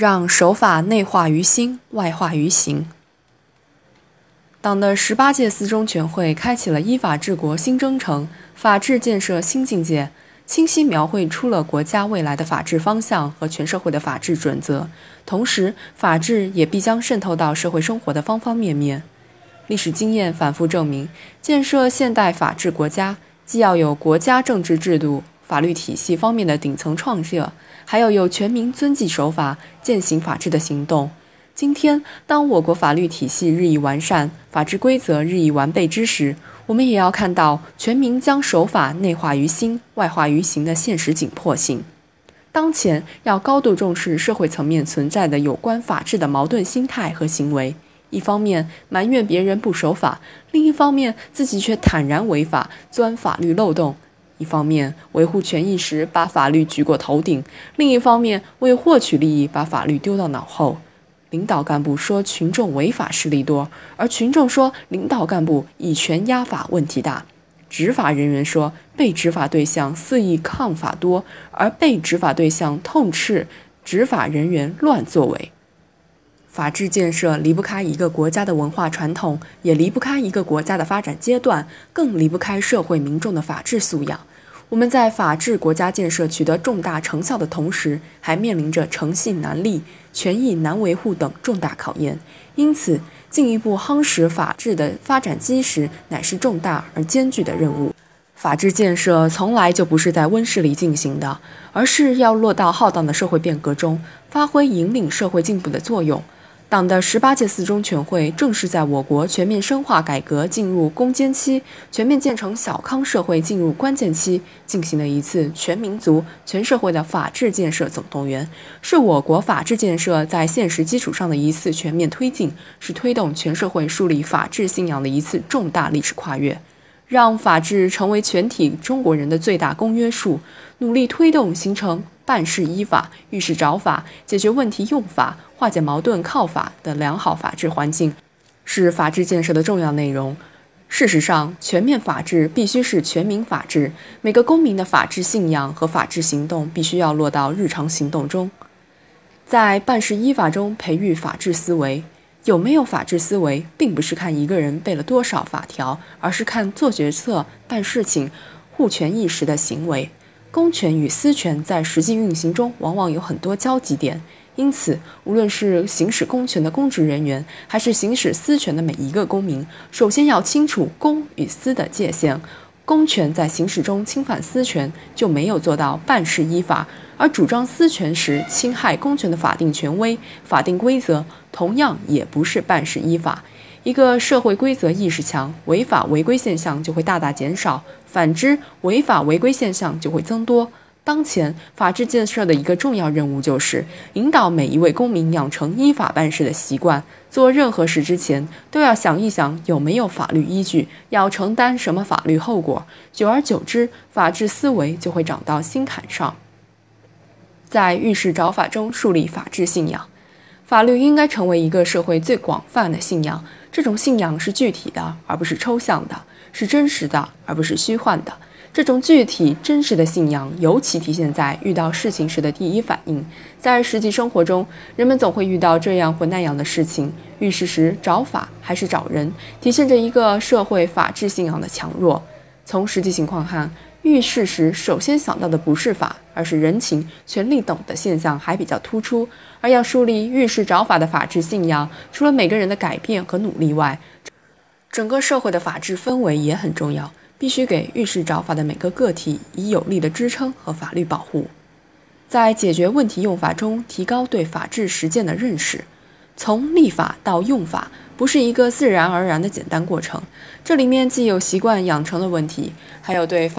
让守法内化于心，外化于行。党的十八届四中全会开启了依法治国新征程、法治建设新境界，清晰描绘出了国家未来的法治方向和全社会的法治准则。同时，法治也必将渗透到社会生活的方方面面。历史经验反复证明，建设现代法治国家，既要有国家政治制度、法律体系方面的顶层创设，还要有全民遵纪守法、践行法治的行动。今天，当我国法律体系日益完善，法治规则日益完备之时，我们也要看到全民将守法内化于心、外化于行的现实紧迫性。当前要高度重视社会层面存在的有关法治的矛盾心态和行为，一方面埋怨别人不守法，另一方面自己却坦然违法、钻法律漏洞；一方面维护权益时把法律举过头顶，另一方面为获取利益把法律丢到脑后。领导干部说群众违法势力多，而群众说领导干部以权压法问题大；执法人员说被执法对象肆意抗法多，而被执法对象痛斥执法人员乱作为。法治建设离不开一个国家的文化传统，也离不开一个国家的发展阶段，更离不开社会民众的法治素养。我们在法治国家建设取得重大成效的同时，还面临着诚信难立、权益难维护等重大考验。因此，进一步夯实法治的发展基石，乃是重大而艰巨的任务。法治建设从来就不是在温室里进行的，而是要落到浩荡的社会变革中，发挥引领社会进步的作用。党的十八届四中全会正是在我国全面深化改革进入攻坚期、全面建成小康社会进入关键期，进行了一次全民族、全社会的法治建设总动员，是我国法治建设在现实基础上的一次全面推进，是推动全社会树立法治信仰的一次重大历史跨越，让法治成为全体中国人的最大公约数，努力推动形成。办事依法、遇事找法、解决问题用法、化解矛盾靠法的良好法治环境，是法治建设的重要内容。事实上，全面法治必须是全民法治，每个公民的法治信仰和法治行动必须要落到日常行动中，在办事依法中培育法治思维。有没有法治思维，并不是看一个人背了多少法条，而是看做决策、办事情、护权益时的行为。公权与私权在实际运行中往往有很多交集点，因此，无论是行使公权的公职人员，还是行使私权的每一个公民，首先要清楚公与私的界限。公权在行使中侵犯私权，就没有做到办事依法；而主张私权时侵害公权的法定权威、法定规则，同样也不是办事依法。一个社会规则意识强，违法违规现象就会大大减少；反之，违法违规现象就会增多。当前法治建设的一个重要任务，就是引导每一位公民养成依法办事的习惯。做任何事之前，都要想一想有没有法律依据，要承担什么法律后果。久而久之，法治思维就会长到心坎上。在遇事找法中树立法治信仰，法律应该成为一个社会最广泛的信仰。这种信仰是具体的，而不是抽象的；是真实的，而不是虚幻的。这种具体真实的信仰，尤其体现在遇到事情时的第一反应。在实际生活中，人们总会遇到这样或那样的事情，遇事时找法还是找人，体现着一个社会法治信仰的强弱。从实际情况看，遇事时首先想到的不是法，而是人情、权力等的现象还比较突出。而要树立遇事找法的法治信仰，除了每个人的改变和努力外，整个社会的法治氛围也很重要。必须给遇事找法的每个个体以有力的支撑和法律保护，在解决问题用法中提高对法治实践的认识。从立法到用法，不是一个自然而然的简单过程，这里面既有习惯养成的问题，还有对。